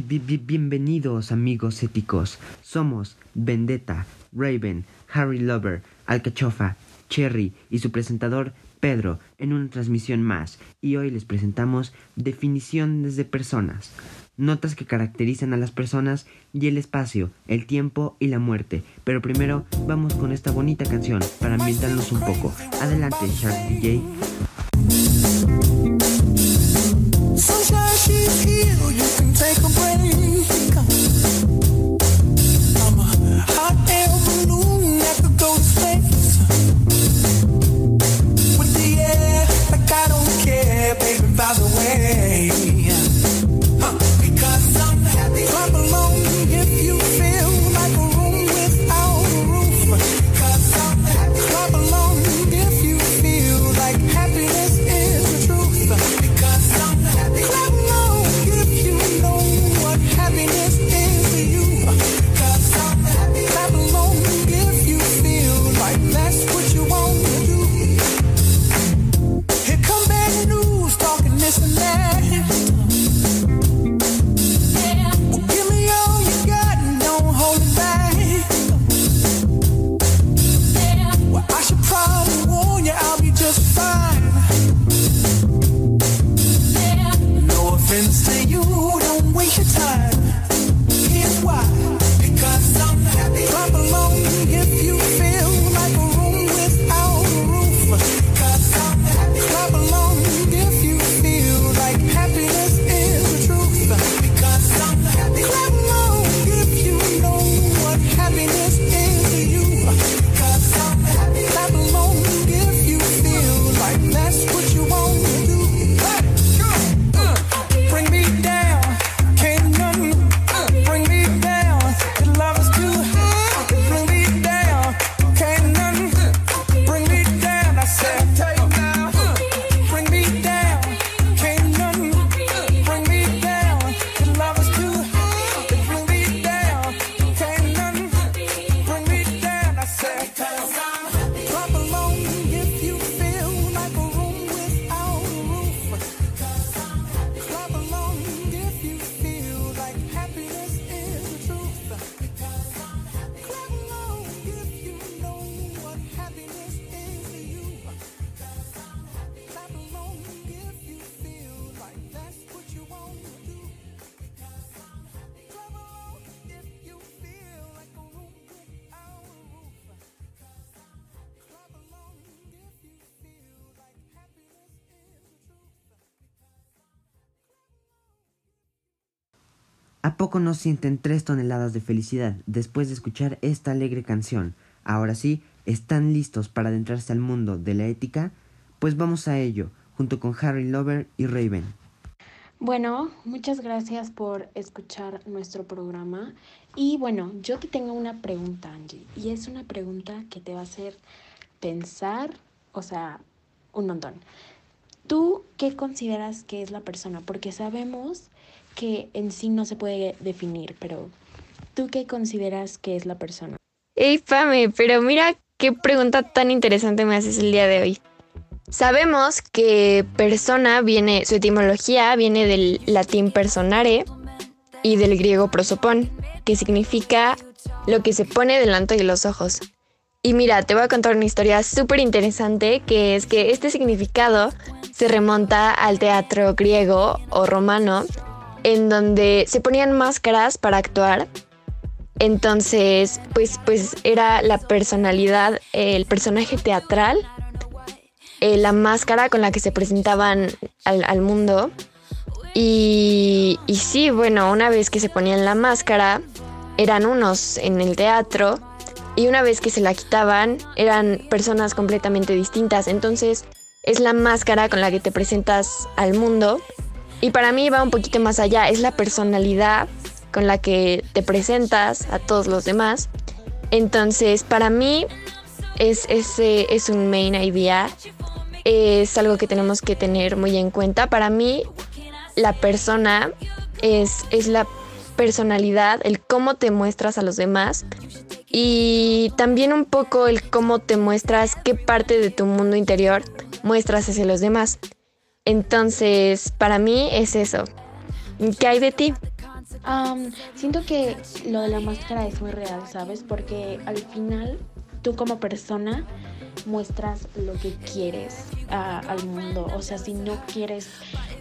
Bienvenidos amigos éticos. Somos Vendetta, Raven, Harry Lover, Alcachofa, Cherry y su presentador Pedro en una transmisión más y hoy les presentamos definiciones de personas, notas que caracterizan a las personas y el espacio, el tiempo y la muerte. Pero primero vamos con esta bonita canción para ambientarnos un poco. Adelante Shark DJ. ¿A poco no sienten tres toneladas de felicidad después de escuchar esta alegre canción? Ahora sí, ¿están listos para adentrarse al mundo de la ética? Pues vamos a ello, junto con Harry Lover y Raven. Bueno, muchas gracias por escuchar nuestro programa. Y bueno, yo te tengo una pregunta, Angie, y es una pregunta que te va a hacer pensar, o sea, un montón. ¿Tú qué consideras que es la persona? Porque sabemos que en sí no se puede definir, pero ¿tú qué consideras que es la persona? Hey, Pame, pero mira qué pregunta tan interesante me haces el día de hoy. Sabemos que persona viene, su etimología viene del latín personare y del griego prosopón, que significa lo que se pone delante de los ojos. Y mira, te voy a contar una historia súper interesante, que es que este significado se remonta al teatro griego o romano en donde se ponían máscaras para actuar. Entonces, pues, pues era la personalidad, el personaje teatral, eh, la máscara con la que se presentaban al, mundo. Y, y sí, bueno, una vez que se ponían la máscara, eran unos en el teatro y una vez que se la quitaban eran personas completamente distintas. Entonces es la máscara con la que te presentas al mundo y para mí va un poquito más allá, es la personalidad con la que te presentas a todos los demás. Entonces, para mí es, ese es un main idea, es algo que tenemos que tener muy en cuenta. Para mí, la persona es, es la personalidad, el cómo te muestras a los demás y también un poco el cómo te muestras, qué parte de tu mundo interior muestras hacia los demás. Entonces, para mí es eso. ¿Qué hay de ti? siento que lo de la máscara es muy real, ¿sabes? Porque al final tú como persona muestras lo que quieres al mundo. O sea, si no quieres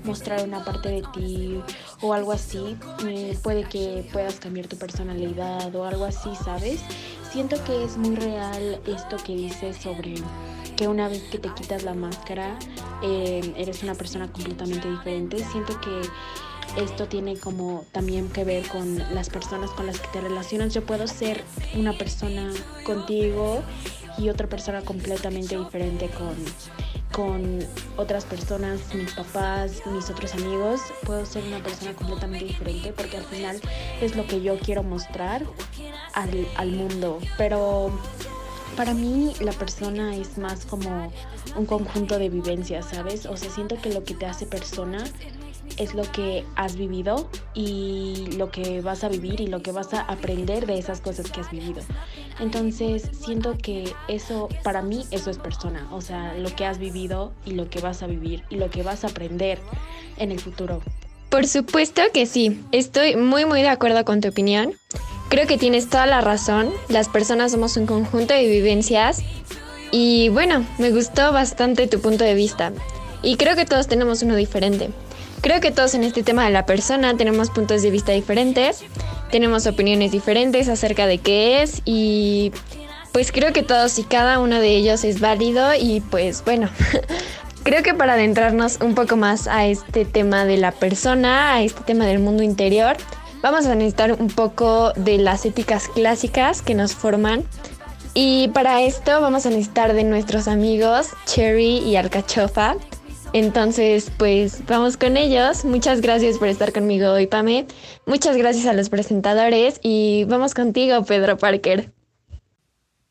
mostrar una parte de ti o algo así, eh, puede que puedas cambiar tu personalidad o algo así, ¿sabes? Siento que es muy real esto que dices sobre que una vez que te quitas la máscara eh, eres una persona completamente diferente. Siento que esto tiene como también que ver con las personas con las que te relacionas. Yo puedo ser una persona contigo y otra persona completamente diferente con, con otras personas, mis papás, mis otros amigos. Puedo ser una persona completamente diferente porque al final es lo que yo quiero mostrar al, al mundo. Pero para mí la persona es más como un conjunto de vivencias, ¿sabes? O sea, siento que lo que te hace persona es lo que has vivido y lo que vas a vivir y lo que vas a aprender de esas cosas que has vivido. Entonces siento que eso, para mí, eso es persona. O sea, lo que has vivido y lo que vas a vivir y lo que vas a aprender en el futuro. Por supuesto que sí, estoy muy muy de acuerdo con tu opinión. Creo que tienes toda la razón, las personas somos un conjunto de vivencias y bueno, me gustó bastante tu punto de vista y creo que todos tenemos uno diferente. Creo que todos en este tema de la persona tenemos puntos de vista diferentes, tenemos opiniones diferentes acerca de qué es y pues creo que todos y cada uno de ellos es válido y pues bueno, creo que para adentrarnos un poco más a este tema de la persona, a este tema del mundo interior, vamos a necesitar un poco de las éticas clásicas que nos forman. Y para esto vamos a necesitar de nuestros amigos Cherry y Alcachofa, entonces, pues vamos con ellos. Muchas gracias por estar conmigo hoy, Pame. Muchas gracias a los presentadores y vamos contigo, Pedro Parker.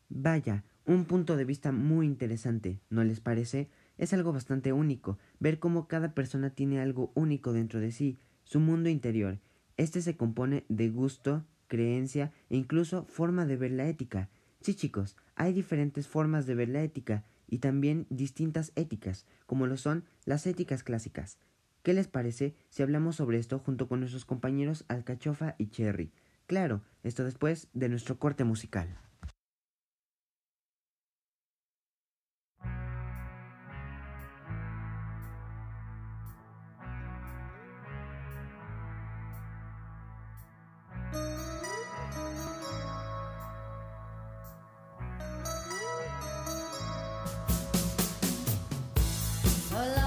Vaya, un punto de vista muy interesante, ¿no les parece? Es algo bastante único, ver cómo cada persona tiene algo único dentro de sí, su mundo interior. Este se compone de gusto, creencia e incluso forma de ver la ética. Sí chicos, hay diferentes formas de ver la ética, y también distintas éticas, como lo son las éticas clásicas. ¿Qué les parece si hablamos sobre esto junto con nuestros compañeros Alcachofa y Cherry? Claro, esto después de nuestro corte musical. Hola.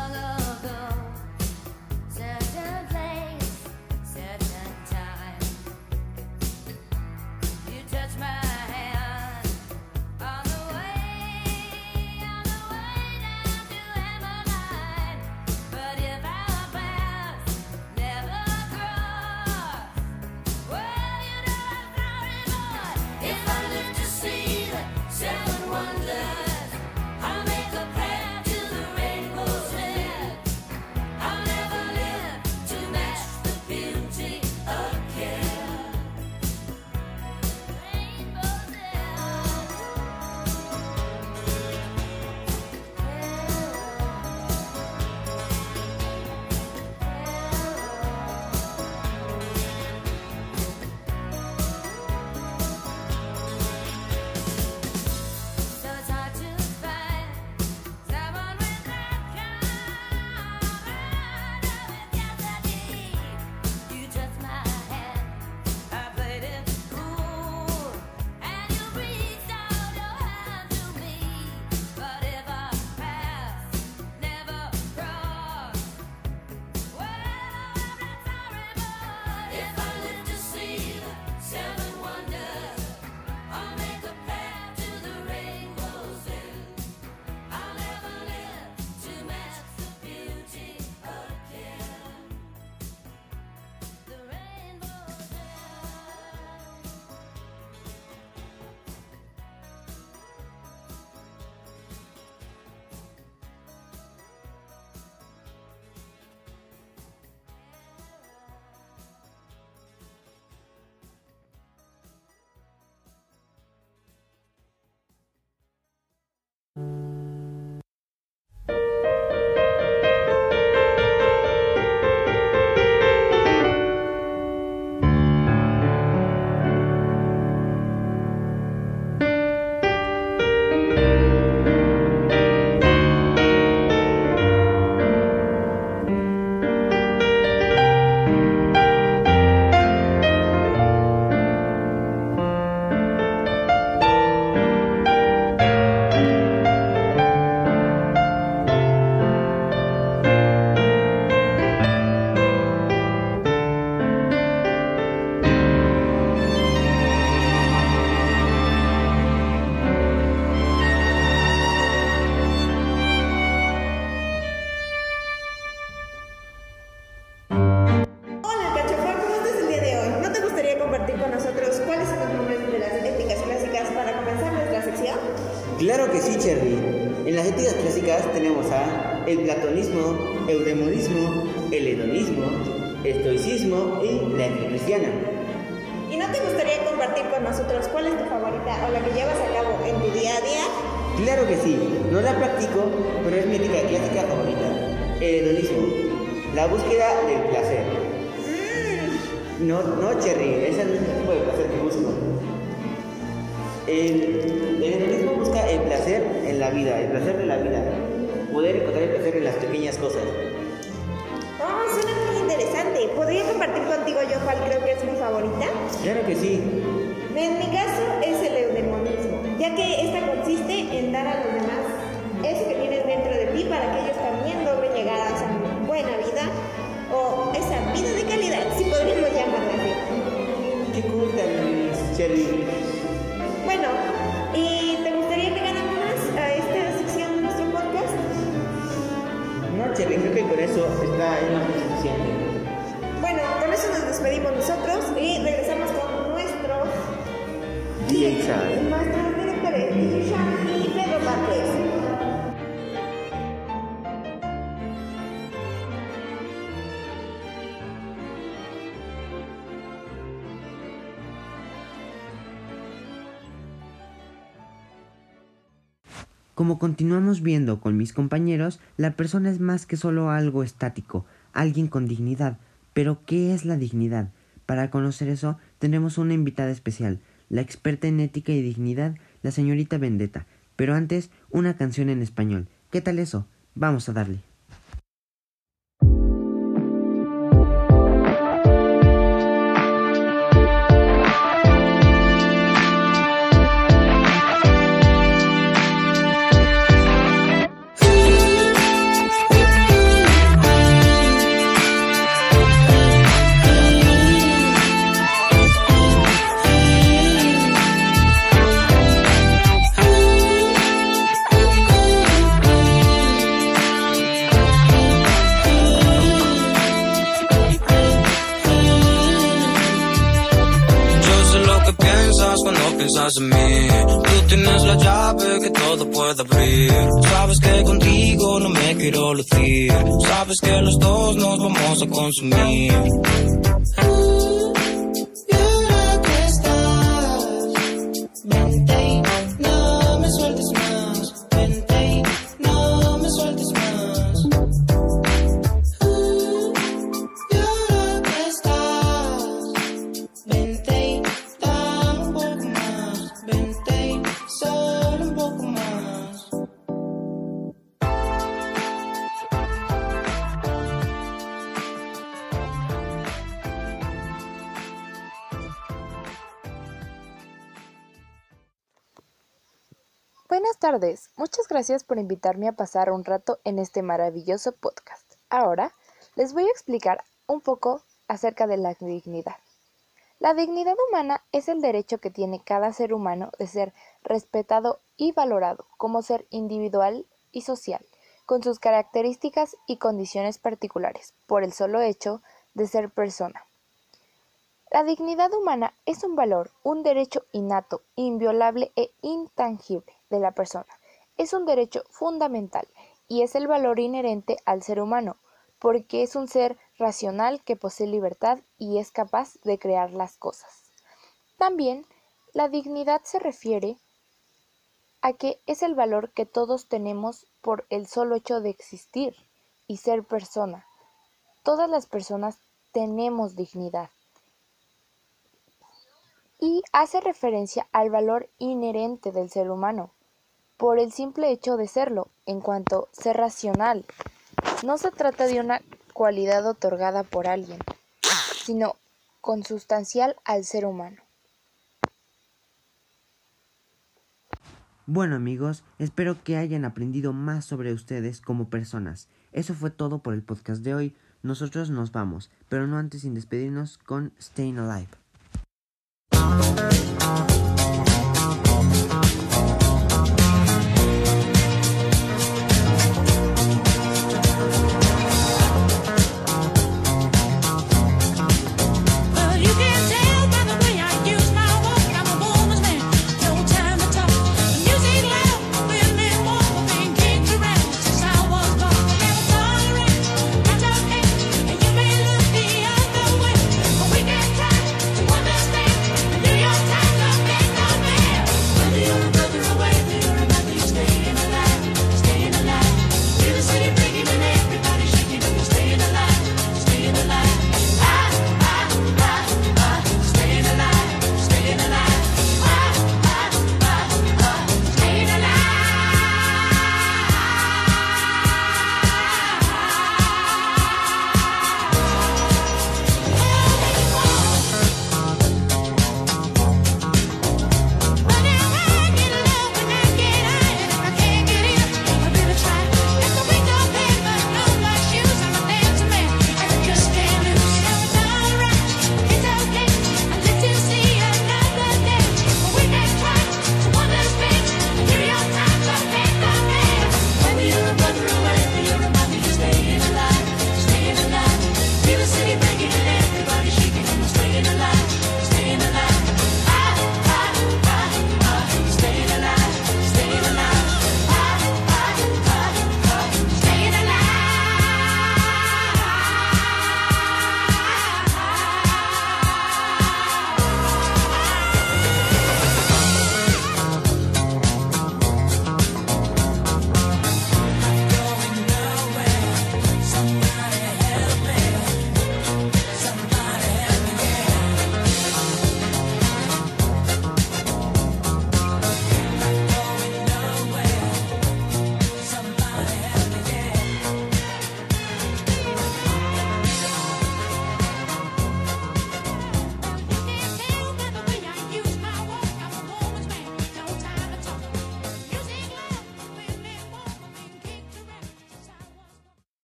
Claro que sí, Cherry. En las éticas clásicas tenemos a el platonismo, eudemonismo, el hedonismo, estoicismo y la cristiana. ¿Y no te gustaría compartir con nosotros cuál es tu favorita o la que llevas a cabo en tu día a día? Claro que sí, no la practico, pero es mi ética clásica favorita. El hedonismo, la búsqueda del placer. No, no, Cherry, ese no es el tipo de placer que busco. El, el hedonismo busca el placer en la vida, el placer de la vida. Poder encontrar el placer en las pequeñas cosas. Oh, suena muy interesante. ¿Podría compartir contigo yo cuál creo que es mi favorita? Claro que sí. En mi caso es el eudemonismo, ya que esta consiste en dar a los demás eso que tienes dentro de ti para que ellos también logren llegar a esa buena vida o esa vida de calidad, si podríamos llamarla así. Qué cool también, es más que suficiente. Bueno, con eso nos despedimos nosotros y regresamos con nuestros DJ nuestros directores, DJ y Pedro Márquez. Como continuamos viendo con mis compañeros, la persona es más que solo algo estático, alguien con dignidad. Pero, ¿qué es la dignidad? Para conocer eso, tenemos una invitada especial, la experta en ética y dignidad, la señorita Vendetta. Pero antes, una canción en español. ¿Qué tal eso? Vamos a darle. Piensas en mí. Tú tienes la llave que todo puede abrir. Sabes que contigo no me quiero lucir. Sabes que los dos nos vamos a consumir. Tardes, muchas gracias por invitarme a pasar un rato en este maravilloso podcast. Ahora les voy a explicar un poco acerca de la dignidad. La dignidad humana es el derecho que tiene cada ser humano de ser respetado y valorado como ser individual y social, con sus características y condiciones particulares, por el solo hecho de ser persona. La dignidad humana es un valor, un derecho innato, inviolable e intangible de la persona. Es un derecho fundamental y es el valor inherente al ser humano, porque es un ser racional que posee libertad y es capaz de crear las cosas. También, la dignidad se refiere a que es el valor que todos tenemos por el solo hecho de existir y ser persona. Todas las personas tenemos dignidad y hace referencia al valor inherente del ser humano, por el simple hecho de serlo, en cuanto ser racional. No se trata de una cualidad otorgada por alguien, sino consustancial al ser humano. Bueno amigos, espero que hayan aprendido más sobre ustedes como personas. Eso fue todo por el podcast de hoy. Nosotros nos vamos, pero no antes sin despedirnos con Staying Alive.